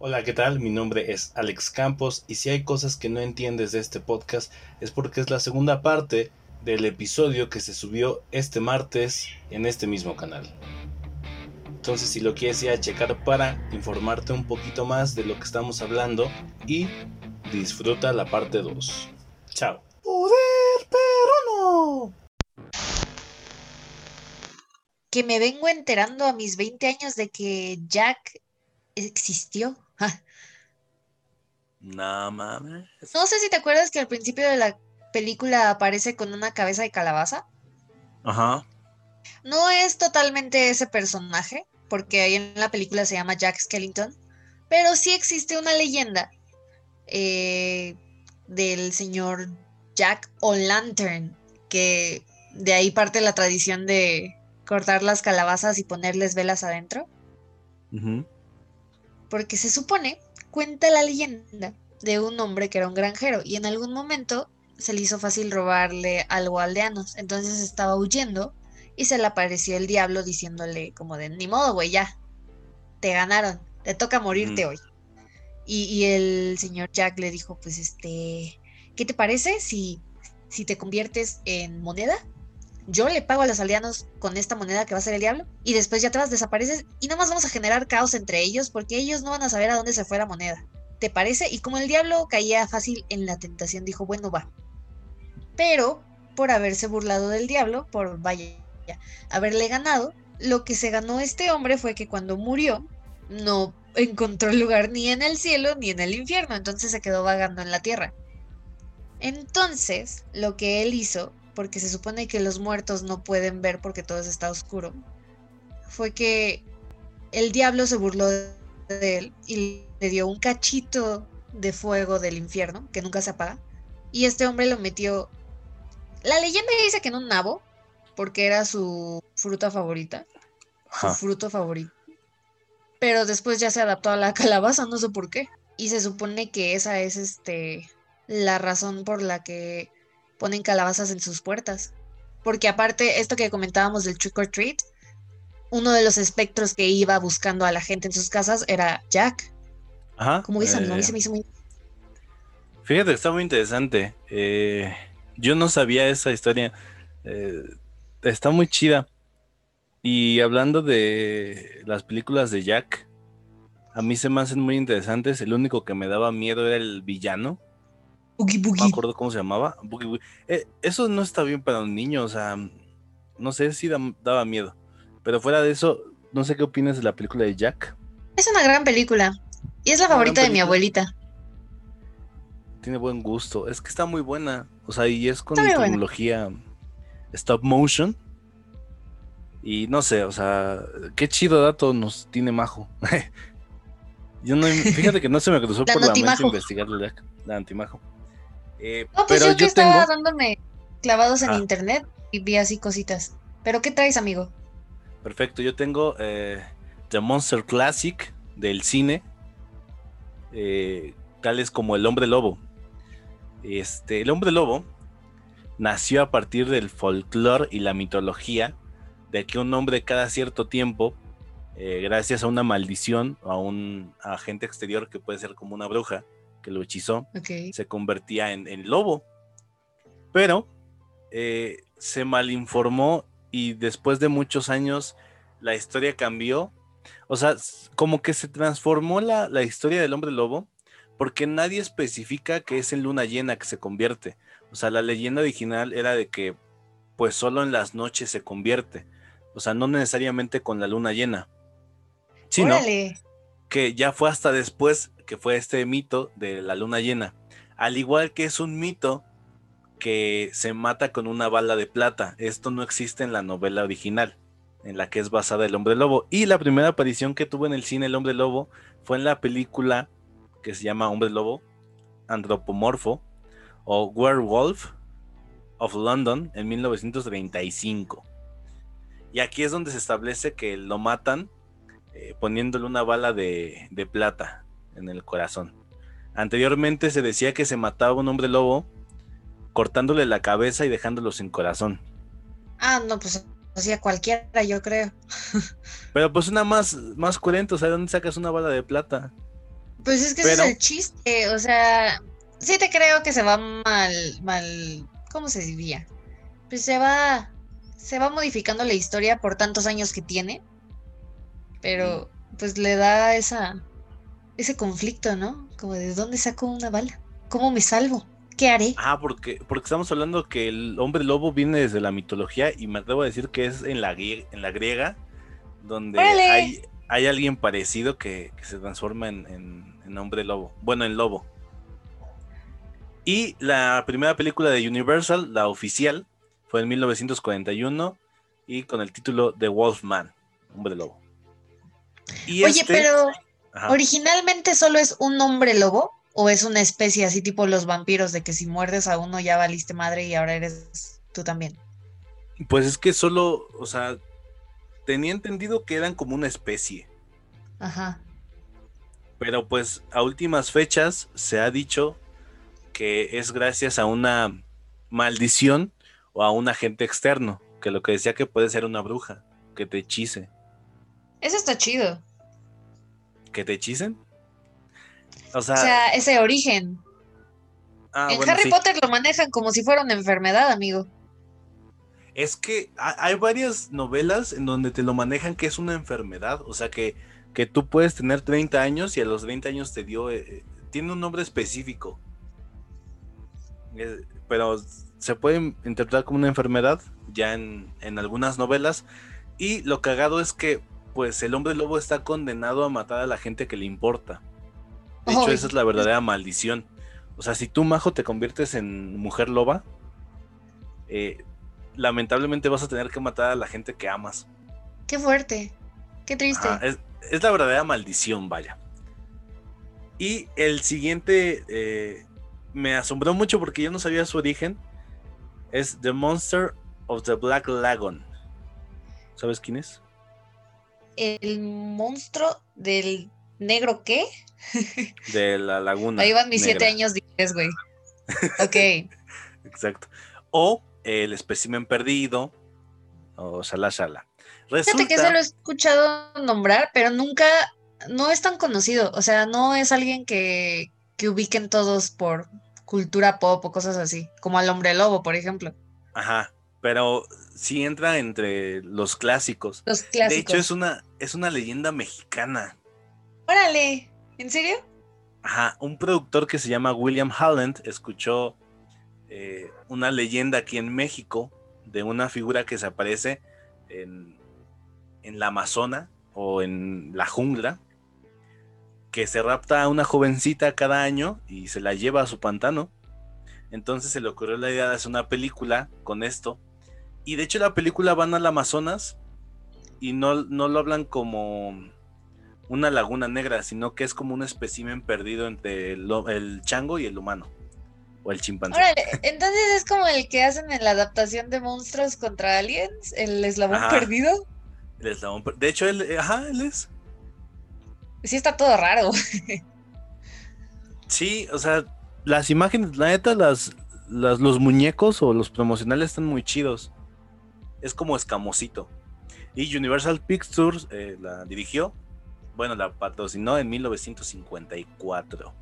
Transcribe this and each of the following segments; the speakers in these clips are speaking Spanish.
Hola, ¿qué tal? Mi nombre es Alex Campos y si hay cosas que no entiendes de este podcast es porque es la segunda parte del episodio que se subió este martes en este mismo canal. Entonces si lo quieres ir a checar para informarte un poquito más de lo que estamos hablando y disfruta la parte 2. Chao. Poder, pero no. Que me vengo enterando a mis 20 años de que Jack existió. No mames. No sé si te acuerdas que al principio de la película aparece con una cabeza de calabaza. Ajá. No es totalmente ese personaje, porque ahí en la película se llama Jack Skellington, pero sí existe una leyenda eh, del señor Jack O'Lantern, que de ahí parte la tradición de cortar las calabazas y ponerles velas adentro. Porque se supone, cuenta la leyenda de un hombre que era un granjero y en algún momento se le hizo fácil robarle algo a aldeanos. Entonces estaba huyendo y se le apareció el diablo diciéndole como de, ni modo, güey, ya, te ganaron, te toca morirte hoy. Y, y, el señor Jack le dijo, pues este, ¿qué te parece si, si te conviertes en moneda? Yo le pago a los aldeanos con esta moneda que va a ser el diablo y después ya vas, desapareces y nada más vamos a generar caos entre ellos porque ellos no van a saber a dónde se fue la moneda. ¿Te parece? Y como el diablo caía fácil en la tentación, dijo, bueno, va. Pero por haberse burlado del diablo, por vaya, haberle ganado, lo que se ganó este hombre fue que cuando murió no encontró lugar ni en el cielo ni en el infierno, entonces se quedó vagando en la tierra. Entonces, lo que él hizo porque se supone que los muertos no pueden ver porque todo está oscuro, fue que el diablo se burló de él y le dio un cachito de fuego del infierno que nunca se apaga. Y este hombre lo metió. La leyenda dice que en un nabo, porque era su fruta favorita. Su fruto favorito. Pero después ya se adaptó a la calabaza, no sé por qué. Y se supone que esa es este la razón por la que ponen calabazas en sus puertas. Porque aparte, esto que comentábamos del trick or treat, uno de los espectros que iba buscando a la gente en sus casas era Jack. Ajá. Como dicen, ¿no? se me hizo muy... Fíjate, está muy interesante. Eh, yo no sabía esa historia. Eh, está muy chida. Y hablando de las películas de Jack, a mí se me hacen muy interesantes. El único que me daba miedo era el villano. No me acuerdo cómo se llamaba. Eh, eso no está bien para un niño, o sea, no sé si daba miedo. Pero fuera de eso, no sé qué opinas de la película de Jack. Es una gran película. Y es la favorita de mi abuelita. Tiene buen gusto. Es que está muy buena. O sea, y es con tecnología stop motion. Y no sé, o sea, qué chido dato nos tiene Majo. Yo no, fíjate que no se me cruzó por la mente investigarle la antimajo. Eh, no, pues yo que estaba dándome clavados en ah. internet y vi así cositas. ¿Pero qué traes, amigo? Perfecto, yo tengo eh, The Monster Classic del cine, eh, tales como El Hombre Lobo. Este, el Hombre Lobo nació a partir del folclore y la mitología de que un hombre cada cierto tiempo, gracias a una maldición o a un agente exterior que puede ser como una bruja, que lo hechizó, se convertía en, lobo. Pero eh, se malinformó y después de muchos años la historia cambió. O sea, como que se transformó la, la historia del hombre lobo porque nadie especifica que es en luna llena que se convierte. O sea, la leyenda original era de que pues solo en las noches se convierte. O sea, no necesariamente con la luna llena. Sino que ya fue hasta después que fue este mito de la luna llena. Al igual que es un mito que se mata con una bala de plata. Esto no existe en la novela original, en la que es basada el hombre lobo. Y la primera aparición que tuvo en el cine el hombre lobo fue en la película que se llama Hombre Lobo, Antropomorfo o Werewolf of London en 1935. Y aquí es donde se establece que lo matan eh, poniéndole una bala de, plata en el corazón. Anteriormente se decía que se mataba un hombre lobo cortándole la cabeza y dejándolo sin corazón. Ah, no, pues hacía cualquiera, yo creo. Pero pues una más, más coherente, o sea, ¿dónde sacas una bala de plata? Pues es que ese es el chiste, o sea, sí te creo que se va mal, mal, ¿cómo se diría? Pues se va, se va modificando la historia por tantos años que tiene, pero pues le da esa, ese conflicto, ¿no? Como de dónde saco una bala, cómo me salvo. ¿Qué haré? Ah, porque, porque estamos hablando que el hombre lobo viene desde la mitología y me debo decir que es en la, en la griega, donde hay, hay, alguien parecido que, se transforma en, en, hombre lobo. Bueno, en lobo. Y la primera película de Universal, la oficial, fue en 1941 y con el título The Wolfman, hombre lobo. Oye, este pero originalmente solo es un hombre lobo. ¿O es una especie así tipo los vampiros de que si muerdes a uno ya valiste madre y ahora eres tú también? Pues es que solo, o sea, tenía entendido que eran como una especie. Ajá. Pero pues a últimas fechas se ha dicho que es gracias a una maldición o a un agente externo, que lo que decía que puede ser una bruja, que te hechice. Eso está chido. ¿Que te hechicen? O sea, ese origen. Ah, en Harry Potter lo manejan como si fuera una enfermedad, amigo. Es que hay varias novelas en donde te lo manejan que es una enfermedad. O sea, que, que tú puedes tener 30 años y a los 30 años te dio. Eh, tiene un nombre específico. Eh, pero se puede interpretar como una enfermedad ya en, en algunas novelas. Y lo cagado es que, pues, el hombre lobo está condenado a matar a la gente que le importa. De hecho, esa es la verdadera maldición. O sea, si tú, Majo, te conviertes en mujer loba, eh, lamentablemente vas a tener que matar a la gente que amas. Qué fuerte, qué triste. es, la verdadera maldición, vaya. Y el siguiente eh, me asombró mucho porque yo no sabía su origen. Es The Monster of the Black Lagoon. ¿Sabes quién es? El monstruo del negro qué? De la laguna. Ahí van mis siete años de güey. Ok. Exacto. O el espécimen perdido, o Sala Sala. Fíjate que se lo he escuchado nombrar, pero nunca, no es tan conocido. O sea, no es alguien que, que ubiquen todos por cultura pop o cosas así, como al hombre lobo, por ejemplo. Ajá, pero sí entra entre los clásicos. Los clásicos. De hecho, es una, es una leyenda mexicana. Órale, ¿en serio? Ajá, un productor que se llama William Holland escuchó eh, una leyenda aquí en México de una figura que se aparece en, en la Amazona o en la jungla, que se rapta a una jovencita cada año y se la lleva a su pantano. Entonces se le ocurrió la idea de hacer una película con esto. Y de hecho la película van al Amazonas y no, no lo hablan como una laguna negra, sino que es como un espécimen perdido entre el, chango y el humano. O el chimpancé. entonces es como el que hacen en la adaptación de monstruos contra aliens, el eslabón perdido. El eslabón De hecho, él, ajá, él es. Sí, está todo raro. sí, o sea, las imágenes, la neta, las, los muñecos o los promocionales están muy chidos. Es como escamosito. Y Universal Pictures eh, la dirigió bueno, la patrocinó en 1954.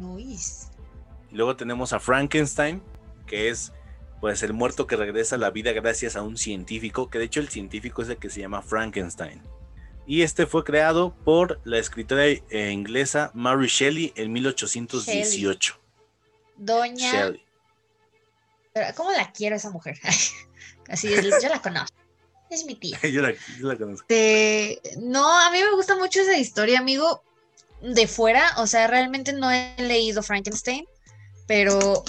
Luis. Y luego tenemos a Frankenstein, que es pues el muerto que regresa a la vida gracias a un científico, que de hecho el científico es el que se llama Frankenstein. Y este fue creado por la escritora eh, inglesa Mary Shelley en 1818. Doña Shelley. ¿Cómo la quiero esa mujer? Así es, yo la conozco. Es mi tía. yo, la, conozco. no, a mí me gusta mucho esa historia, amigo. De fuera, o sea, realmente no he leído Frankenstein, pero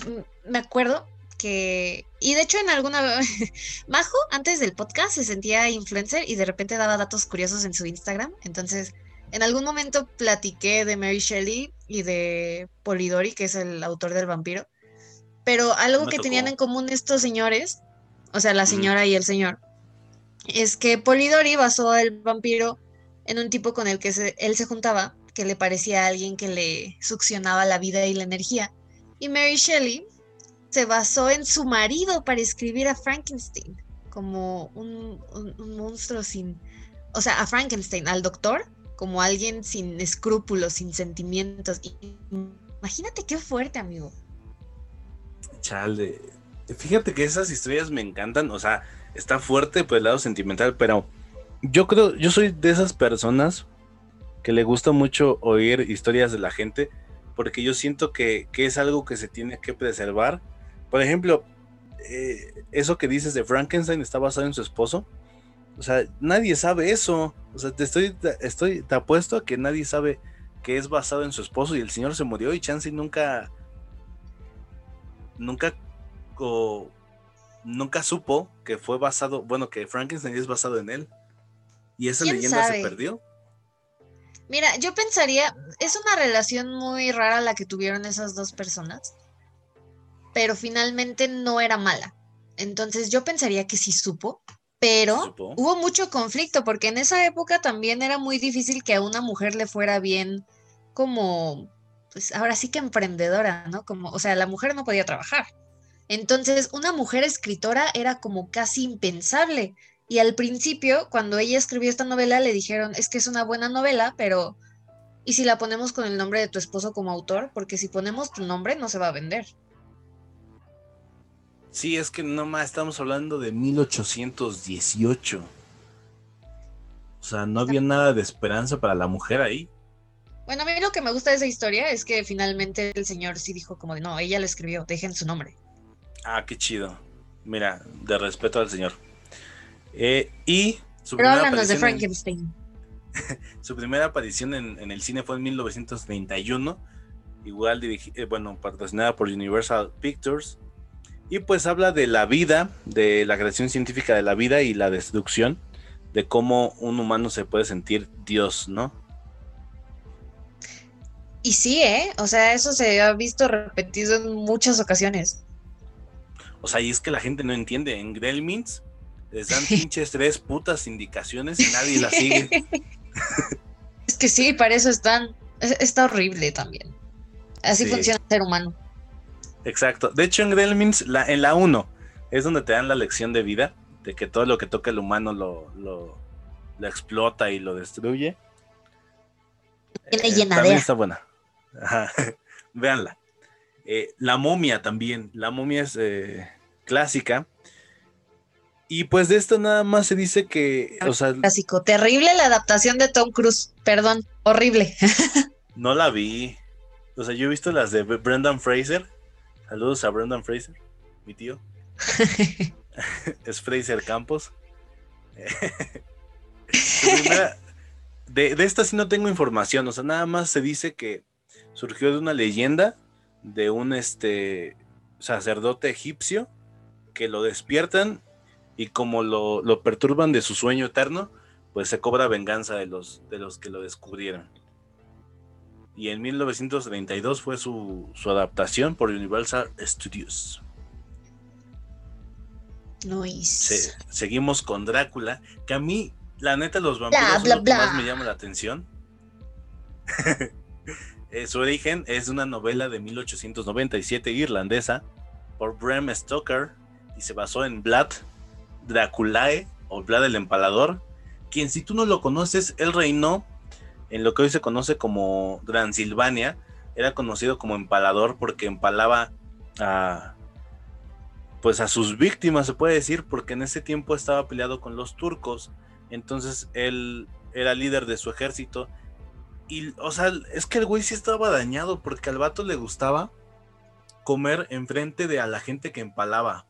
me acuerdo que. Y de hecho, en alguna. Majo, antes del podcast, se sentía influencer y de repente daba datos curiosos en su Instagram. Entonces, en algún momento platiqué de Mary Shelley y de Polidori, que es el autor del vampiro. Pero algo que tenían en común estos señores, o sea, la señora y el señor, es que Polidori basó al vampiro en un tipo con el que él se juntaba, que le parecía a alguien que le succionaba la vida y la energía. Y Mary Shelley se basó en su marido para escribir a Frankenstein, como un, monstruo sin... O sea, a Frankenstein, al doctor, como alguien sin escrúpulos, sin sentimientos. Imagínate qué fuerte, amigo. Chale. Fíjate que esas historias me encantan, o sea, está fuerte por el lado sentimental, pero yo creo, yo soy de esas personas que le gusta mucho oír historias de la gente, porque yo siento que, es algo que se tiene que preservar. Por ejemplo, eh, eso que dices de Frankenstein está basado en su esposo. O sea, nadie sabe eso. O sea, te estoy, estoy, te apuesto a que nadie sabe que es basado en su esposo y el señor se murió y Chansey nunca, nunca, nunca supo que fue basado, bueno, que Frankenstein es basado en él. Y esa leyenda se perdió. Mira, yo pensaría, es una relación muy rara la que tuvieron esas dos personas, pero finalmente no era mala. Entonces yo pensaría que sí supo, pero hubo mucho conflicto porque en esa época también era muy difícil que a una mujer le fuera bien como, pues ahora sí que emprendedora, ¿no? Como, o sea, la mujer no podía trabajar. Entonces, una mujer escritora era como casi impensable. Y al principio, cuando ella escribió esta novela, le dijeron, es que es una buena novela, pero ¿y si la ponemos con el nombre de tu esposo como autor? Porque si ponemos tu nombre, no se va a vender. Sí, es que nomás estamos hablando de 1818. O sea, no había nada de esperanza para la mujer ahí. Bueno, a mí lo que me gusta de esa historia es que finalmente el señor sí dijo como de, no, ella le escribió, dejen su nombre. Ah, qué chido. Mira, de respeto al señor. Eh, y su Pero háblanos de Frankenstein. su primera aparición en, el cine fue en 1931, igual dirigida, eh, bueno, patrocinada por Universal Pictures. Y pues habla de la vida, de la creación científica de la vida y la destrucción, de cómo un humano se puede sentir Dios, ¿no? Y sí, ¿eh? O sea, eso se ha visto repetido en muchas ocasiones. O sea, y es que la gente no entiende. En Gremlins les dan pinches tres putas indicaciones y nadie las sigue. es que sí, para eso están. Está horrible también. Así funciona el ser humano. Exacto. De hecho, en Gremlins, la, en la 1, es donde te dan la lección de vida, de que todo lo que toca el humano lo, lo, explota y lo destruye. Tiene eh, También está buena. Ajá. Véanla. Eh, la momia también. La momia es eh, clásica. Y pues de esto nada más se dice que. O sea, Clásico. Terrible la adaptación de Tom Cruise. Perdón, horrible. no la vi. O sea, yo he visto las de Brendan Fraser. Saludos a Brendan Fraser, mi tío. es Fraser Campos. de, de esta sí no tengo información. O sea, nada más se dice que surgió de una leyenda de un este sacerdote egipcio que lo despiertan y como lo, perturban de su sueño eterno, pues se cobra venganza de los, de los que lo descubrieron. Y en 1932 fue su, adaptación por Universal Studios. seguimos con Drácula, que a mí, la neta, los vampiros son lo que más me llama la atención. Eh, su origen es una novela de 1897 irlandesa por Bram Stoker y se basó en Vlad Draculae o Vlad el Empalador, quien si tú no lo conoces, él reinó en lo que hoy se conoce como Transilvania, era conocido como empalador porque empalaba a pues a sus víctimas se puede decir porque en ese tiempo estaba peleado con los turcos, entonces él era líder de su ejército y, o sea, es que el güey sí estaba dañado porque al vato le gustaba comer enfrente de a la gente que empalaba.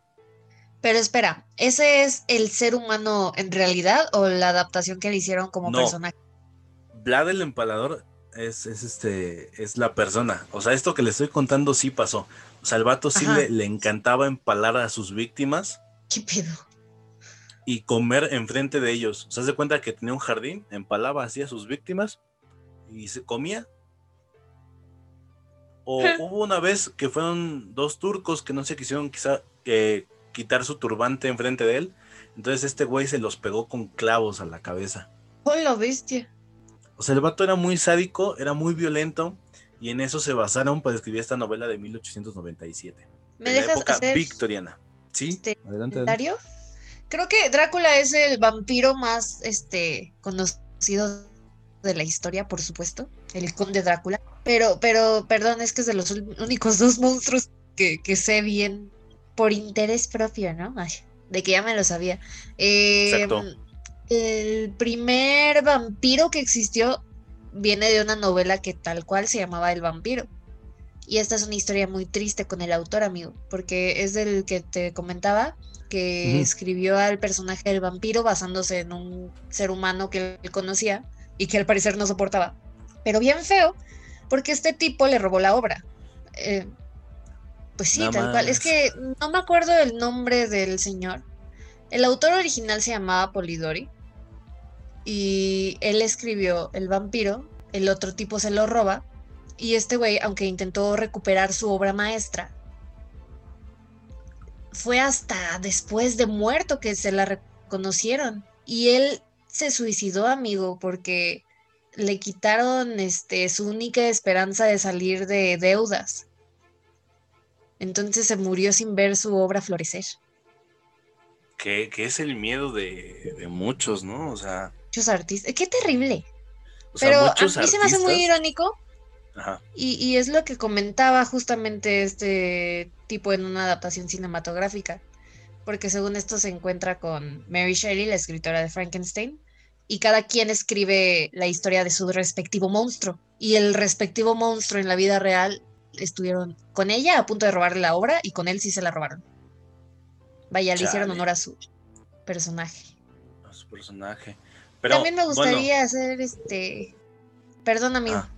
Pero espera, ¿ese es el ser humano en realidad o la adaptación que le hicieron como personaje? Vlad el empalador es, este, es la persona. O sea, esto que le estoy contando sí pasó. O sea, al vato sí le, le, encantaba empalar a sus víctimas. ¿Qué pedo? Y comer enfrente de ellos. O sea, se cuenta que tenía un jardín, empalaba así a sus víctimas y se comía. O hubo una vez que fueron dos turcos que no se quisieron quizá eh, quitar su turbante enfrente de él. Entonces este güey se los pegó con clavos a la cabeza. ¡Hola, bestia! O sea, el vato era muy sádico, era muy violento, y en eso se basaron para escribir esta novela de 1897. ¿Me dejas la época victoriana. ¿Sí? Este, adelante, Creo que Drácula es el vampiro más este, conocido de la historia, por supuesto, el conde Drácula. Pero, pero, perdón, es que es de los únicos dos monstruos que, que sé bien por interés propio, ¿no? Ay, de que ya me lo sabía. Exacto. Em, el primer vampiro que existió viene de una novela que tal cual se llamaba El vampiro. Y esta es una historia muy triste con el autor, amigo, porque es del que te comentaba, que escribió al personaje del vampiro basándose en un ser humano que él conocía y que al parecer no soportaba. Pero bien feo, porque este tipo le robó la obra. Eh, pues sí, tal cual. Es que no me acuerdo el nombre del señor. El autor original se llamaba Polidori y él escribió El vampiro, el otro tipo se lo roba y este güey, aunque intentó recuperar su obra maestra, fue hasta después de muerto que se la reconocieron y él se suicidó, amigo, porque le quitaron este su única esperanza de salir de deudas. Entonces se murió sin ver su obra florecer. Que, que es el miedo de, de muchos, ¿no? O sea, Muchos artistas. Qué terrible. o sea, Pero a mí se me hace muy irónico Ajá. y, y es lo que comentaba justamente este tipo en una adaptación cinematográfica. Porque según esto se encuentra con Mary Shelley, la escritora de Frankenstein, y cada quien escribe la historia de su respectivo monstruo. Y el respectivo monstruo en la vida real estuvieron con ella a punto de robarle la obra y con él sí se la robaron. Vaya, le hicieron honor a su personaje. a su personaje. Pero, También me bueno, gustaría hacer este. Perdón, amigo. ah.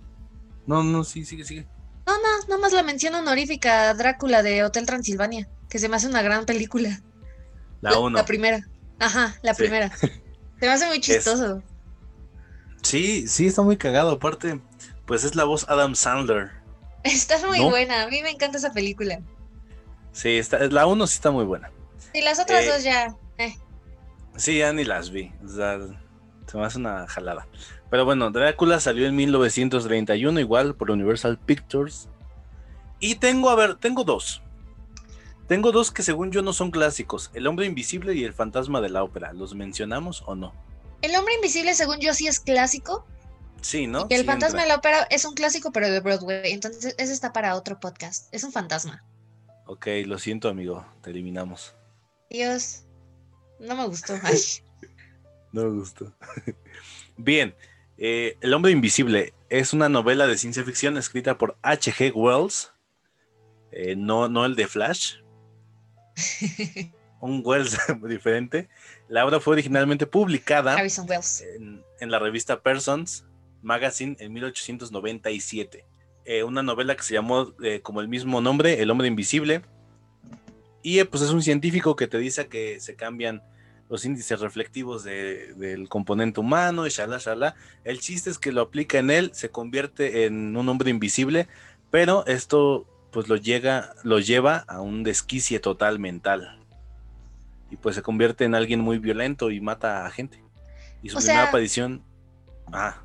No, no, sí, sigue, sigue. No, no, nomás la mención honorífica a Drácula de Hotel Transilvania, que se me hace una gran película. La uno. La primera. Ajá, la Sí. primera. Se me hace muy chistoso. Sí, sí, está muy cagado. Aparte, pues es la voz Adam Sandler. Está muy ¿No? buena, a mí me encanta esa película. Sí, está, la uno sí está muy buena. Y las otras Eh, dos ya. eh. Sí, ya ni las vi. O sea, se me hace una jalada. Pero bueno, Drácula salió en 1931, igual por Universal Pictures. Y tengo, a ver, tengo dos. Tengo dos que según yo no son clásicos: El hombre invisible y El fantasma de la ópera. ¿Los mencionamos o no? El hombre invisible, según yo, sí es clásico. Sí, ¿no? y el Sí fantasma de la ópera es un clásico, pero de Broadway. Entonces, ese está para otro podcast. Es un fantasma. Ok, lo siento, amigo. Te eliminamos. Dios. No me gustó. Ay. No me gustó. Bien, eh, El hombre invisible es una novela de ciencia ficción escrita por H.G. Wells, eh, no, no el de Flash, un Wells diferente. La obra fue originalmente publicada en, en la revista Persons Magazine en 1897. Eh, una novela que se llamó eh, como el mismo nombre, El hombre invisible. Y eh, pues es un científico que te dice que se cambian los índices reflectivos de- del componente humano y shala, shala. El chiste es que lo aplica en él, se convierte en un hombre invisible, pero esto pues lo, llega, lo lleva a un desquicie total mental. Y pues se convierte en alguien muy violento y mata a gente. Y su O primera sea- aparición... Ah,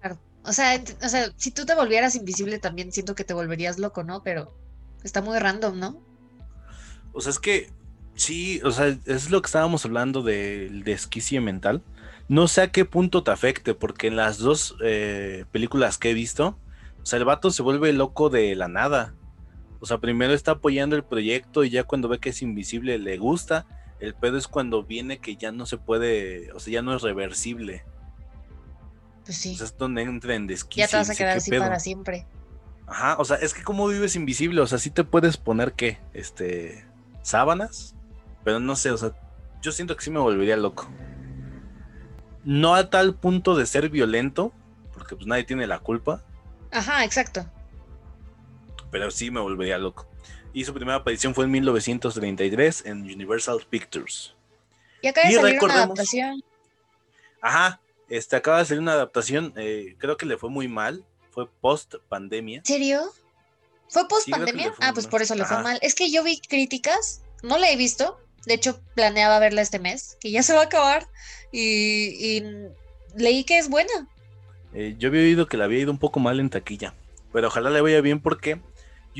Claro. O sea, o sea, si tú te volvieras invisible también siento que te volverías loco, ¿no? Pero está muy random, ¿no? o sea, es que sí, o sea, es lo que estábamos hablando del desquicie mental. No sé a qué punto te afecte, porque en las dos eh, películas que he visto, o sea, el vato se vuelve loco de la nada. O sea, primero está apoyando el proyecto y ya cuando ve que es invisible le gusta. El pedo es cuando viene que ya no se puede, o sea, ya no es reversible. Pues sí. O sea, es donde entra en desquicie. ya te vas a quedar "¿Qué así pedo?". para siempre. Ajá, o sea, es que como vives invisible, o sea, sí te puedes poner qué, este, sábanas, pero no sé, o sea, yo siento que sí me volvería loco. No a tal punto de ser violento, porque pues nadie tiene la culpa, Ajá, exacto. Pero sí me volvería loco. Y su primera aparición fue en 1933 en Universal Pictures. Y acaba de Y salir una adaptación. Ajá, este acaba de salir una adaptación, eh, creo que le fue muy mal, fue post pandemia. ¿En serio? ¿Fue post pandemia? fue ah, pues mal. por eso le fue Ajá. mal. Es que yo vi críticas, no la he visto. De hecho, planeaba verla este mes, que ya se va a acabar. Y, y leí que es buena. Eh, yo había oído que le había ido un poco mal en taquilla, pero ojalá le vaya bien porque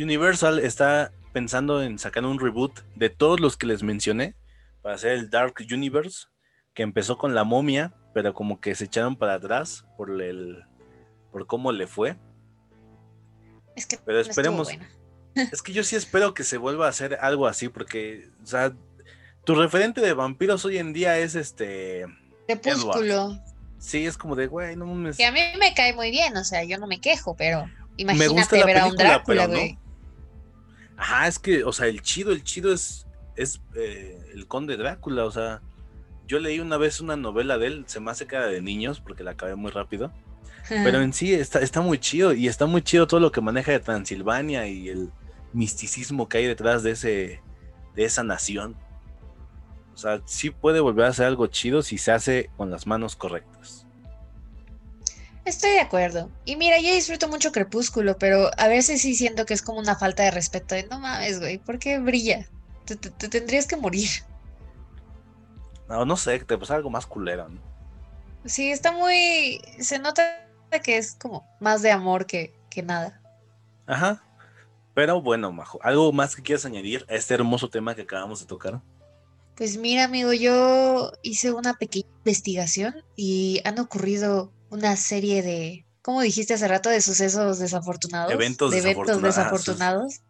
Universal está pensando en sacar un reboot de todos los que les mencioné para hacer el Dark Universe, que empezó con la momia, pero como que se echaron para atrás por el por cómo le fue. Es que Pero esperemos. Es que yo sí espero que se vuelva a hacer algo así, porque, o sea, tu referente de vampiros hoy en día es este. Crepúsculo. Sí, es como de, güey, no mames. Que a mí me cae muy bien, o sea, yo no me quejo, pero Me imagínate gusta la ver a un Drácula, pero no. Ajá, es que, o sea, el chido, el chido es, es eh, el conde Drácula, o sea, yo leí una vez una novela de él, se me hace era de niños, porque la acabé muy rápido, pero en sí está, está muy chido, y está muy chido todo lo que maneja de Transilvania y el misticismo que hay detrás de ese, de esa nación. O sea, sí puede volver a ser algo chido si se hace con las manos correctas. Estoy de acuerdo. Y mira, yo disfruto mucho Crepúsculo, pero a veces sí siento que es como una falta de respeto. De, no mames, güey, ¿por qué brilla? Te, te- te tendrías que morir. No, no sé, te pasa algo más culero, ¿no? Sí, está muy... Se nota que es como más de amor que, que nada. Ajá. Pero bueno, Majo, ¿algo más que quieras añadir a este hermoso tema que acabamos de tocar? Pues mira, amigo, yo hice una pequeña investigación y han ocurrido una serie de, ¿cómo dijiste hace rato? De sucesos desafortunados. Eventos de eventos desafortuna- ah, desafortunados.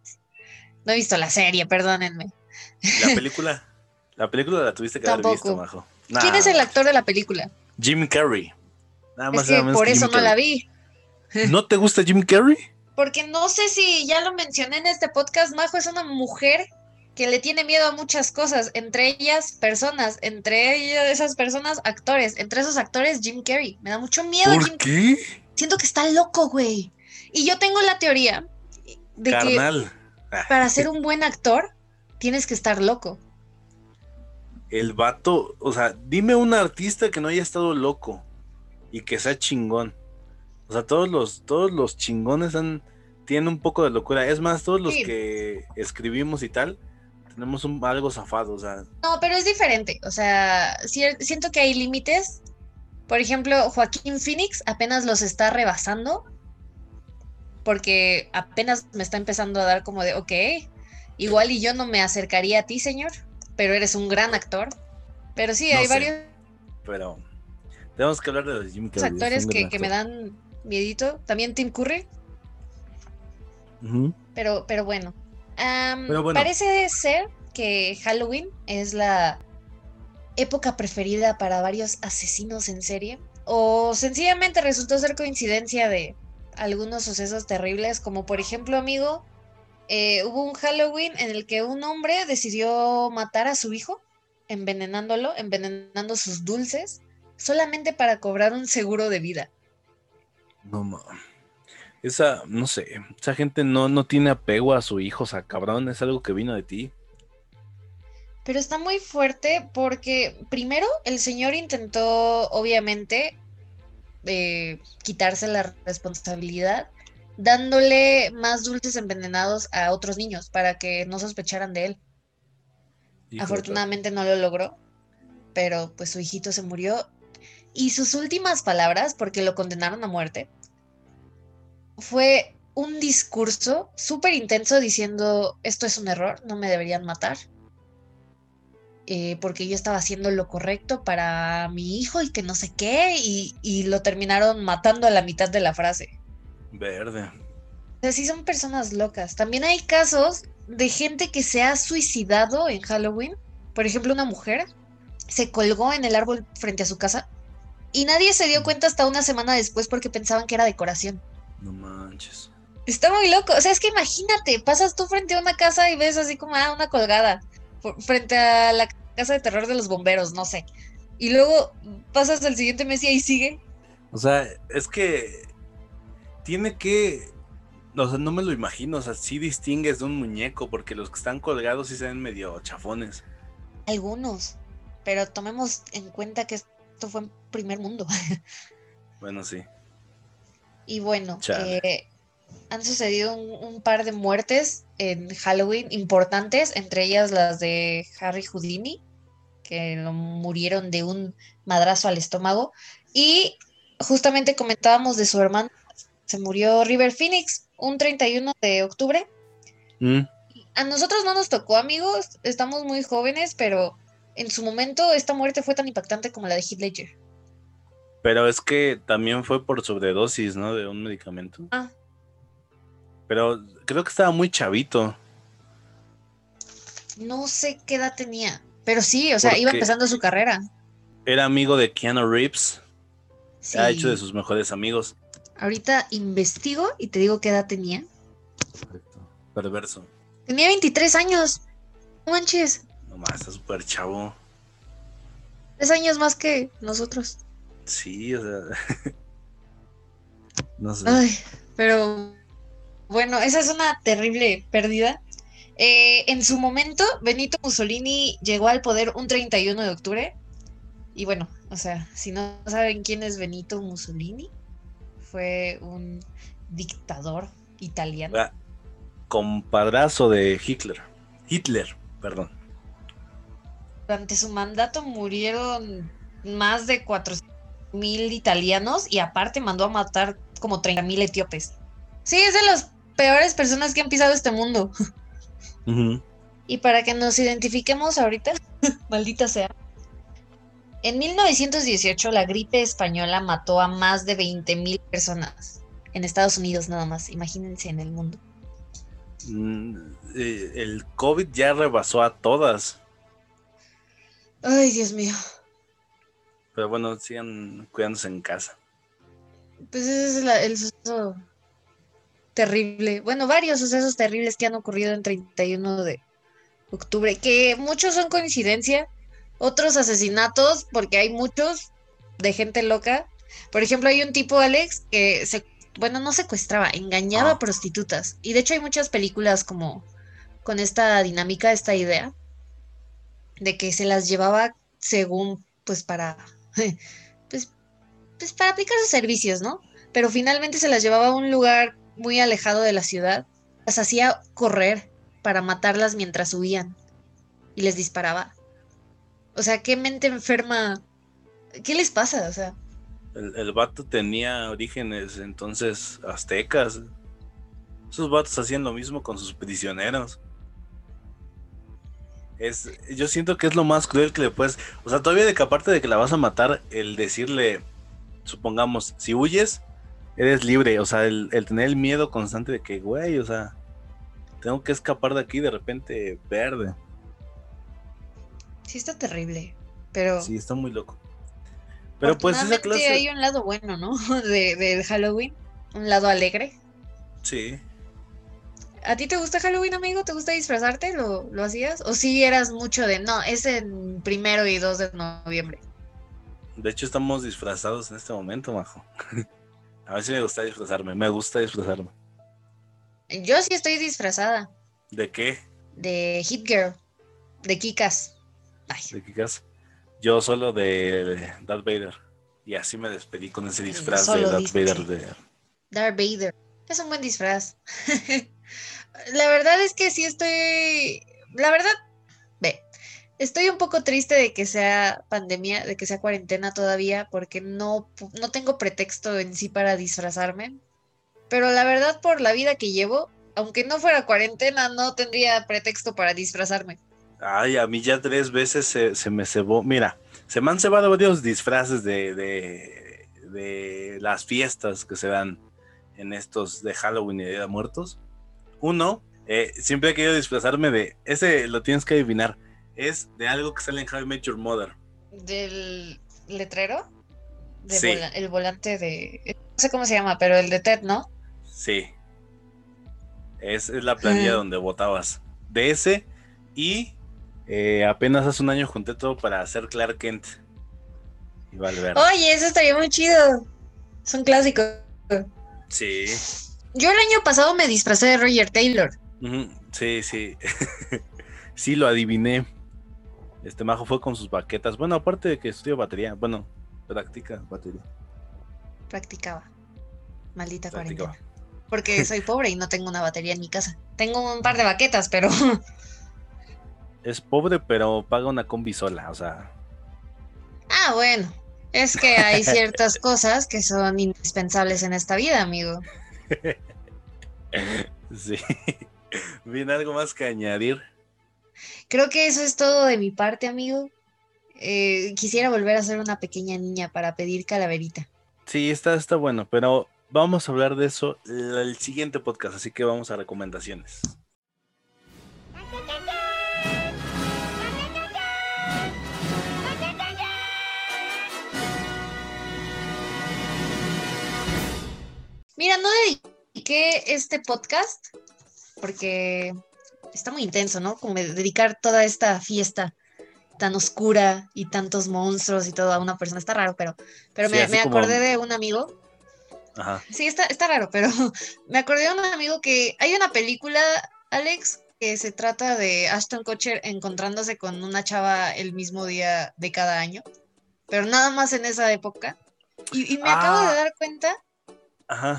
No he visto la serie, perdónenme. La película, la película la tuviste que haber visto, Tampoco. Majo. ¿Quién es el actor de la película? Jim Carrey. Nada más Es nada que menos por eso Jim no la vi. ¿No te gusta Jim Carrey? Porque no sé si ya lo mencioné en este podcast, Majo es una mujer que le tiene miedo a muchas cosas, entre ellas personas, entre ellas esas personas actores, entre esos actores Jim Carrey. Me da mucho miedo Jim ¿Por qué? Siento que está loco, güey. Y yo tengo la teoría de que Carnal. Para ser un buen actor tienes que estar loco. el vato, o sea, dime un artista que no haya estado loco y que sea chingón. O sea, todos los, todos los chingones han, tienen un poco de locura. Es más, todos los Sí. que escribimos y tal, tenemos un, algo zafado. O sea, No, pero es diferente. O sea, siento que hay límites. Por ejemplo, Joaquín Phoenix apenas los está rebasando. Porque apenas me está empezando a dar como de, ok, igual y yo no me acercaría a ti, señor, pero eres un gran actor. Pero sí, No hay sé. varios pero tenemos que hablar de los Jim Carrey. es actores que, me dan miedito. También Tim Curry. Pero, pero bueno. Am, Pero bueno. Parece ser que Halloween es la época preferida para varios asesinos en serie. O sencillamente resultó ser coincidencia de algunos sucesos terribles, como por ejemplo, amigo, eh, hubo un Halloween en el que un hombre decidió matar a su hijo, envenenándolo, envenenando sus dulces, solamente para cobrar un seguro de vida. No mames. Esa, no sé, esa gente no, no tiene apego a su hijo, o sea, cabrón, es algo que vino de ti. Pero está muy fuerte porque primero el señor intentó, obviamente, eh, quitarse la responsabilidad dándole más dulces envenenados a otros niños para que no sospecharan de él. Afortunadamente no lo logró, pero pues su hijito se murió. Y sus últimas palabras, porque lo condenaron a muerte, fue un discurso súper intenso diciendo, esto es un error, no me deberían matar, eh, porque yo estaba haciendo lo correcto para mi hijo y que no sé qué, y, y lo terminaron matando a la mitad de la frase. Verde. O sea, sí son personas locas. También hay casos de gente que se ha suicidado en Halloween. Por ejemplo, una mujer se colgó en el árbol frente a su casa y nadie se dio cuenta hasta una semana después porque pensaban que era decoración. No manches. Está muy loco. O sea, es que imagínate, pasas tú frente a una casa y ves así como ah, una colgada por- frente a la casa de terror de los bomberos, no sé. Y luego pasas al siguiente mes y ahí sigue. O sea, es que tiene que. O sea, no me lo imagino. O sea, sí distingues de un muñeco, porque los que están colgados sí se ven medio chafones. Algunos. Pero tomemos en cuenta que esto fue en primer mundo. Bueno, sí. Y bueno, eh, han sucedido un, un par de muertes en Halloween importantes, entre ellas las de Harry Houdini, que lo murieron de un madrazo al estómago. Y justamente comentábamos de su hermano, se murió River Phoenix un 31 de octubre. Mm, A nosotros no nos tocó, amigos, estamos muy jóvenes, pero en su momento esta muerte fue tan impactante como la de Heath Ledger. Pero es que también fue por sobredosis, ¿no? De un medicamento. Ah. Pero creo que estaba muy chavito. No sé qué edad tenía, pero sí, o sea, iba empezando su carrera. Era amigo de Keanu Reeves. Sí. Ha hecho de sus mejores amigos. Ahorita investigo y te digo qué edad tenía. Perverso. Tenía 23 años. No manches, No más, está súper chavo. tres años más que nosotros. Sí, o sea. no sé. Ay, pero bueno, esa es una terrible pérdida. Eh, en su momento, Benito Mussolini llegó al poder un 31 de octubre. Y bueno, o sea, si no saben quién es Benito Mussolini, fue un dictador italiano. Ah, Compadrazo de Hitler. Hitler, perdón. Durante su mandato murieron más de 400 mil italianos y aparte mandó a matar como 30 mil etíopes. Sí, es de las peores personas que han pisado este mundo. Y para que nos identifiquemos ahorita, maldita sea. En 1918 la gripe española mató a más de 20 mil personas. En Estados Unidos nada más, imagínense en el mundo. Mm, eh, el COVID ya rebasó a todas. Ay, Dios mío. Pero bueno, sigan cuidándose en casa. Pues ese es la- el suceso terrible. Bueno, varios sucesos terribles que han ocurrido en 31 de octubre, que muchos son coincidencia, otros asesinatos, porque hay muchos de gente loca. Por ejemplo, hay un tipo, Alex, que se, bueno, no secuestraba, engañaba Ah. a prostitutas. Y de hecho hay muchas películas como con esta dinámica, esta idea, de que se las llevaba según, pues para, pues, pues para aplicar sus servicios, ¿no? Pero finalmente se las llevaba a un lugar muy alejado de la ciudad, las hacía correr para matarlas mientras huían y les disparaba. O sea, qué mente enferma, ¿qué les pasa? O sea, El, el vato tenía orígenes entonces aztecas. Esos vatos hacían lo mismo con sus prisioneros. Es, yo siento que es lo más cruel que le puedes. O sea, todavía de que aparte de que la vas a matar, el decirle, supongamos, si huyes, eres libre. O sea, el, el tener el miedo constante de que, güey, o sea, tengo que escapar de aquí de repente verde. sí está terrible, pero Sí, está muy loco. Pero pues esa clase. hay un lado bueno, ¿no? De, del Halloween, un lado alegre. Sí. ¿A ti te gusta Halloween, amigo? ¿Te gusta disfrazarte? ¿Lo, lo hacías? ¿O sí eras mucho de, no, es en primero y 2 de noviembre? De hecho, estamos disfrazados en este momento, majo. A ver si me gusta disfrazarme. Me gusta disfrazarme. Yo sí estoy disfrazada ¿De qué? de Hit Girl, de Kikas. Ay, ¿De casa? Yo solo de Darth Vader. Y así me despedí con ese disfraz de Darth. Vader. De... Darth Vader. Es un buen disfraz. La verdad es que sí estoy. La verdad, ve. Estoy un poco triste de que sea pandemia, de que sea cuarentena todavía, porque no, no tengo pretexto en sí para disfrazarme. Pero la verdad, por la vida que llevo, aunque no fuera cuarentena, no tendría pretexto para disfrazarme. Ay, a mí ya tres veces se, se me cebó. Mira, se me han cebado varios disfraces de, de, de las fiestas que se dan en estos de Halloween y Día de Muertos. Uno, eh, siempre he querido disfrazarme de. Ese lo tienes que adivinar. Es de algo que sale en How I Met Your Mother. Del letrero, de Sí. vola- el volante de. No sé cómo se llama, pero el de Ted, ¿no? Sí. Es, es la planilla donde votabas. De ese. Y eh, apenas hace un año junté todo para hacer Clark Kent. Y Valverde. Oye, eso estaría muy chido. Es un clásico. Sí. Yo el año pasado me disfracé de Roger Taylor. Sí, sí. sí, lo adiviné. Este majo fue con sus baquetas. Bueno, aparte de que estudia batería. Bueno, practica batería. Practicaba. Maldita Practicaba. cuarentena. Porque soy pobre y no tengo una batería en mi casa. Tengo un par de baquetas, pero Es pobre, pero paga una combi sola. O sea, Ah, bueno. Es que hay ciertas cosas que son indispensables en esta vida, amigo. sí. ¿Viene algo más que añadir? Creo que eso es todo de mi parte, amigo. eh, quisiera volver a ser una pequeña niña para pedir calaverita. Sí, está, está bueno, pero vamos a hablar de eso el siguiente podcast, así que vamos a recomendaciones. Mira, no dediqué este podcast porque está muy intenso, ¿no? Como dedicar toda esta fiesta tan oscura y tantos monstruos y todo a una persona. Está raro, pero, pero me, acordé de un amigo. Ajá. Sí, está, está raro, pero me acordé de un amigo que hay una película, Alex, que se trata de Ashton Kutcher encontrándose con una chava el mismo día de cada año, pero nada más en esa época. Y, me acabo de ah. dar cuenta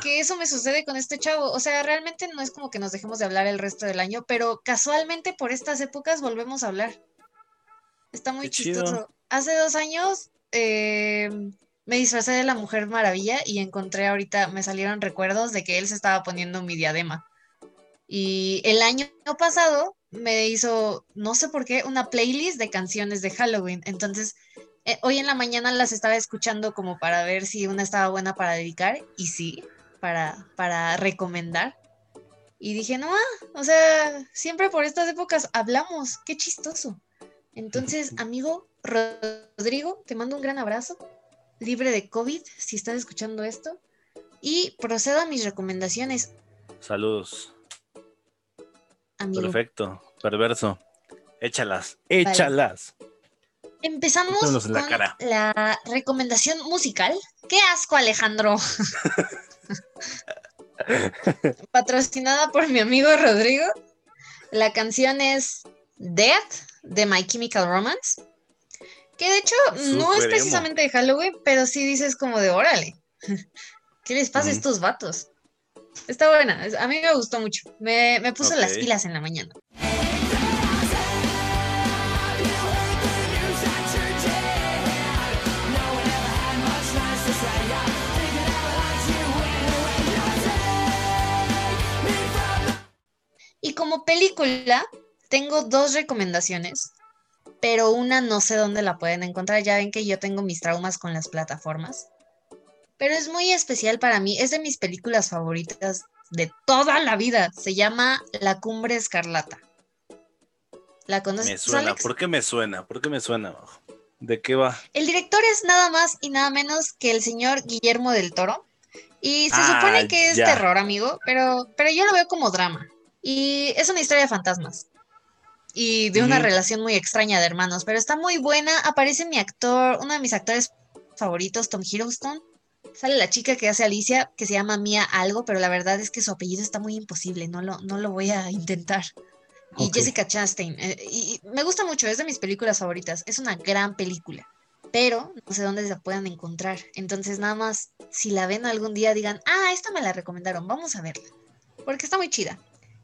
que eso me sucede con este chavo. O sea, realmente no es como que nos dejemos de hablar el resto del año, pero casualmente por estas épocas volvemos a hablar. Está muy chistoso. Hace dos años eh, me disfrazé de la Mujer Maravilla y encontré ahorita, me salieron recuerdos de que él se estaba poniendo mi diadema. Y el año pasado me hizo, no sé por qué, una playlist de canciones de Halloween. Entonces eh, hoy en la mañana las estaba escuchando como para ver si una estaba buena para dedicar y sí, para, para recomendar. Y dije, no, ah, o sea, siempre por estas épocas hablamos, qué chistoso. Entonces, amigo Rodrigo, te mando un gran abrazo, libre de COVID, si estás escuchando esto, y procedo a mis recomendaciones. Saludos. Perfecto, perverso. Échalas, échalas. Empezamos con la, recomendación musical. ¡Qué asco, Alejandro! Patrocinada por mi amigo Rodrigo. La canción es Death de My Chemical Romance. Que de hecho no es precisamente de Halloween, pero sí dices como de órale. ¿Qué les pasa a estos vatos? Está buena, a mí me gustó mucho. Me, me puso las pilas en la mañana. Y como película, tengo dos recomendaciones, pero una no sé dónde la pueden encontrar. Ya ven que yo tengo mis traumas con las plataformas. Pero es muy especial para mí. Es de mis películas favoritas de toda la vida. Se llama La Cumbre Escarlata. ¿La conoces? Me suena. ¿Por qué me suena? ¿Por qué me suena? ¿De qué va? El director es nada más y nada menos que el señor Guillermo del Toro. Y se supone ah, que es terror, amigo, pero, pero yo lo veo como drama. Y es una historia de fantasmas. Y de una relación muy extraña de hermanos. Pero está muy buena. Aparece mi actor, uno de mis actores favoritos, Tom Hiddleston. Sale la chica que hace Alicia, que se llama Mia Algo, pero la verdad es que su apellido está muy imposible. No lo, no lo voy a intentar. Y Jessica Chastain. Eh, y, me gusta mucho, es de mis películas favoritas. Es una gran película. Pero no sé dónde se puedan encontrar. Entonces, nada más, si la ven algún día, digan, ah, esta me la recomendaron, vamos a verla. Porque está muy chida.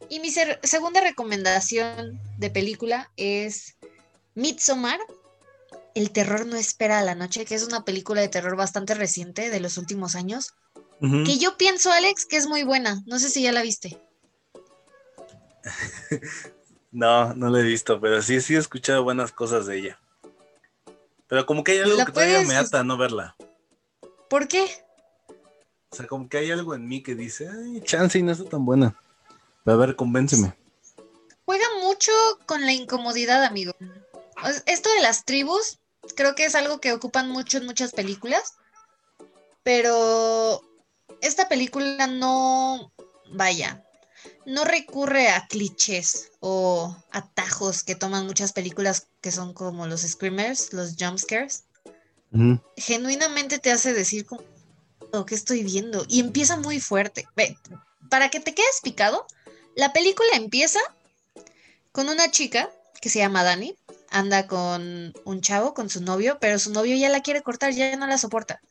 Y mi segunda recomendación de película es Midsommar. El terror no espera a la noche, que es una película de terror bastante reciente de los últimos años. Que yo pienso, Alex, que es muy buena. No sé si ya la viste. no, no la he visto, pero sí, sí he escuchado buenas cosas de ella. Pero como que hay algo que todavía me ata a no verla. ¿Por qué? O sea, como que hay algo en mí que dice, ay, chance y no está tan buena. A ver, convénceme. Juega mucho con la incomodidad, amigo. Esto de las tribus, creo que es algo que ocupan mucho en muchas películas. Pero esta película no, vaya, no recurre a clichés o atajos que toman muchas películas que son como los screamers, los jumpscares. Genuinamente te hace decir como, oh, ¿qué estoy viendo? Y empieza muy fuerte. para que te quedes picado, la película empieza con una chica que se llama Dani, anda con un chavo, con su novio, pero su novio ya la quiere cortar, ya no la soporta.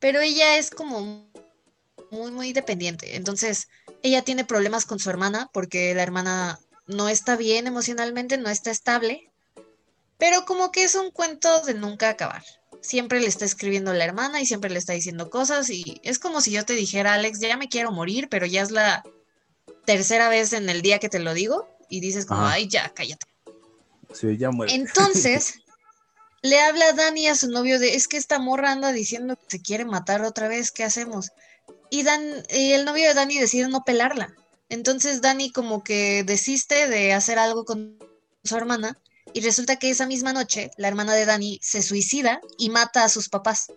Pero ella es como muy, muy dependiente. Entonces, ella tiene problemas con su hermana porque la hermana no está bien emocionalmente, no está estable. Pero como que es un cuento de nunca acabar. Siempre le está escribiendo la hermana y siempre le está diciendo cosas y es como si yo te dijera, Alex, ya me quiero morir, pero ya es la tercera vez en el día que te lo digo y dices como, ay, ya, cállate. Sí, ya muere. Entonces, le habla Dani a su novio de, es que esta morra anda diciendo que se quiere matar otra vez, ¿qué hacemos? Y, Dan, y el novio de Dani decide no pelarla. Entonces Dani como que desiste de hacer algo con su hermana y resulta que esa misma noche la hermana de Dani se suicida y mata a sus papás.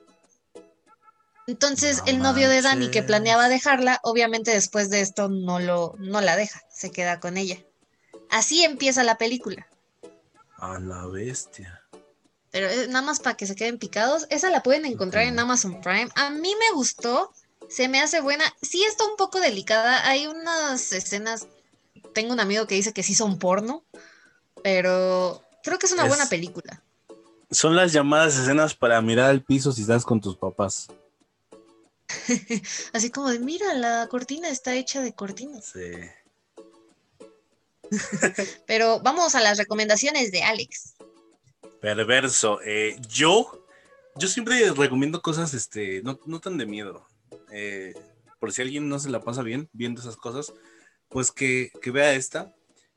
Entonces No el novio de Dani que planeaba dejarla, obviamente después de esto no lo no la deja, se queda con ella. Así empieza la película. A la bestia. Pero eh, nada más para que se queden picados, esa la pueden encontrar en. Amazon Prime. A mí me gustó, se me hace buena. Sí está un poco delicada, hay unas escenas, tengo un amigo que dice que sí son porno, pero creo que es una Es- buena película. Son las llamadas escenas para mirar al piso si estás con tus papás. Así como de, mira, la cortina está hecha de cortinas. Sí. Pero vamos a las recomendaciones de Alex. Perverso. Eh, yo, yo siempre recomiendo cosas, este, no, no tan de miedo. Eh, por si alguien no se la pasa bien viendo esas cosas, pues que, que vea esta.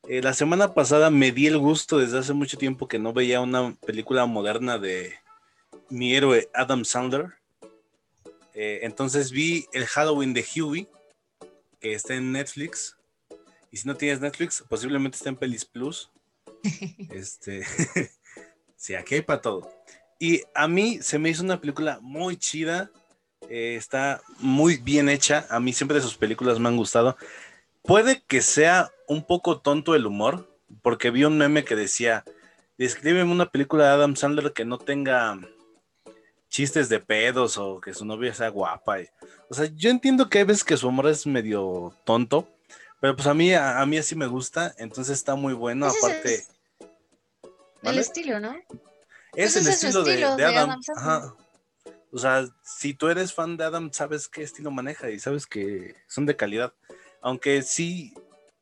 Eh, la semana pasada me di el gusto desde hace mucho tiempo que no veía una película moderna de mi héroe Adam Sandler. Eh, entonces vi el Halloween de Huey, que está en Netflix. Y si no tienes Netflix, posiblemente está en Pelis Plus. Este, sí, aquí hay para todo. Y a mí se me hizo una película muy chida. eh, está muy bien hecha. A mí siempre sus películas me han gustado. Puede que sea un poco tonto el humor, porque vi un meme que decía: Descríbeme una película de Adam Sandler que no tenga chistes de pedos o que su novia sea guapa. y- o sea, yo entiendo que hay veces que su humor es medio tonto, pero pues a mí, a, a mí así me gusta, entonces está muy bueno. Ese es Aparte, El ¿Mande? estilo, ¿no? es Pues el ese es estilo, de- Adam. Ajá. O sea, si tú eres fan de Adam, sabes qué estilo maneja y sabes que son de calidad. Aunque sí,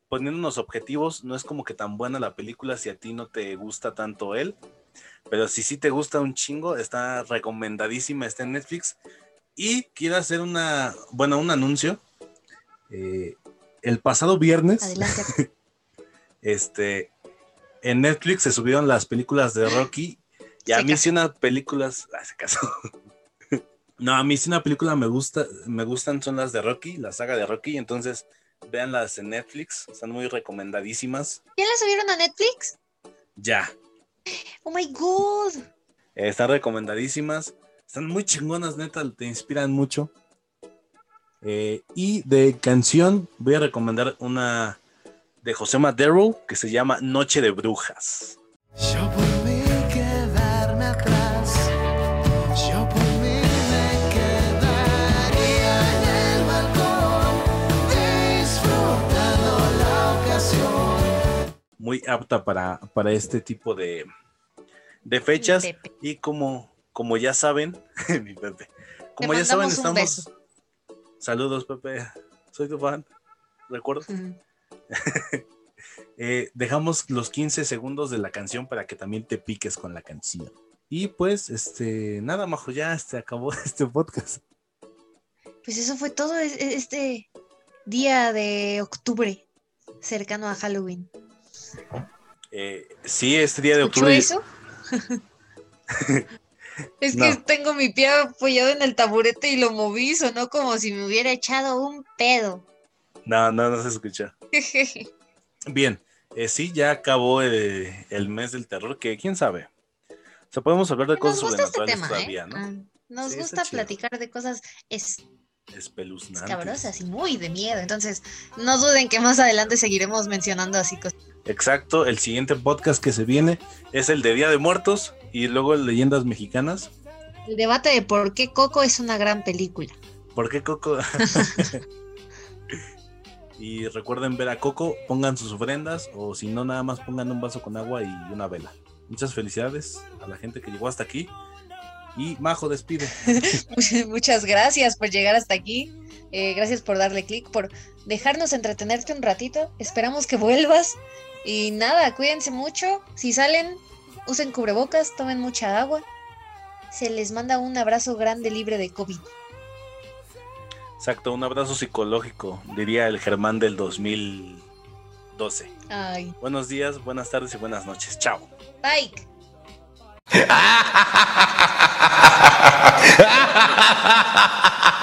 poniéndonos objetivos, no es como que tan buena la película si a ti no te gusta tanto él. Pero si sí te gusta un chingo, está recomendadísima, está en Netflix. Y quiero hacer una, bueno, un anuncio. Eh, el pasado viernes, Adelante. este, en Netflix se subieron las películas de Rocky y a mí sí unas películas, ah, se casó. No, a mí sí una película me gusta, me gustan son las de Rocky, la saga de Rocky, entonces véanlas en Netflix, están muy recomendadísimas. ¿Ya la subieron a Netflix? Ya, Oh my god. eh, están recomendadísimas, están muy chingonas, neta, te inspiran mucho. Eh, y de canción voy a recomendar una de José Madero que se llama Noche de Brujas. Yo por mí quedarme atrás, yo por mí me quedaría en el balcón, disfrutando la ocasión. muy apta para, para este tipo de, de fechas. Y como, como ya saben, mi Pepe, como ya saben, estamos. Saludos, Pepe. Soy tu fan. Recuerdo. Eh, dejamos los 15 segundos de la canción para que también te piques con la canción. Y pues, este, nada, Majo, ya se acabó este podcast. Pues eso fue todo es- es- este día de octubre, cercano a Halloween. Eh, sí, este día de ¿Escuchó octubre. eso? es que No. tengo mi pie apoyado en el taburete y lo moví, sonó como si me hubiera echado un pedo. No, no, no se escucha. Bien, eh, sí, ya acabó eh, el mes del terror, que quién sabe. O sea, podemos hablar de Nos cosas este sobrenaturales ¿eh? todavía, ¿no? Ah, Nos Sí, gusta platicar de cosas es- Espeluznantes. escabrosas y muy de miedo. Entonces, no duden que más adelante seguiremos mencionando así cosas. Exacto, el siguiente podcast que se viene es el de Día de Muertos y luego el Leyendas Mexicanas. El debate de por qué Coco es una gran película. ¿Por qué Coco? y recuerden ver a Coco, pongan sus ofrendas o si no, nada más pongan un vaso con agua y una vela. Muchas felicidades a la gente que llegó hasta aquí. Y Majo, despide. Much- Muchas gracias por llegar hasta aquí. Eh, gracias por darle clic, por dejarnos entretenerte un ratito. Esperamos que vuelvas. Y nada, cuídense mucho. Si salen, usen cubrebocas, tomen mucha agua. Se les manda un abrazo grande libre de COVID. Exacto, un abrazo psicológico, diría el Germán del 2012. Ay, Buenos días, buenas tardes y buenas noches. Chao. bye.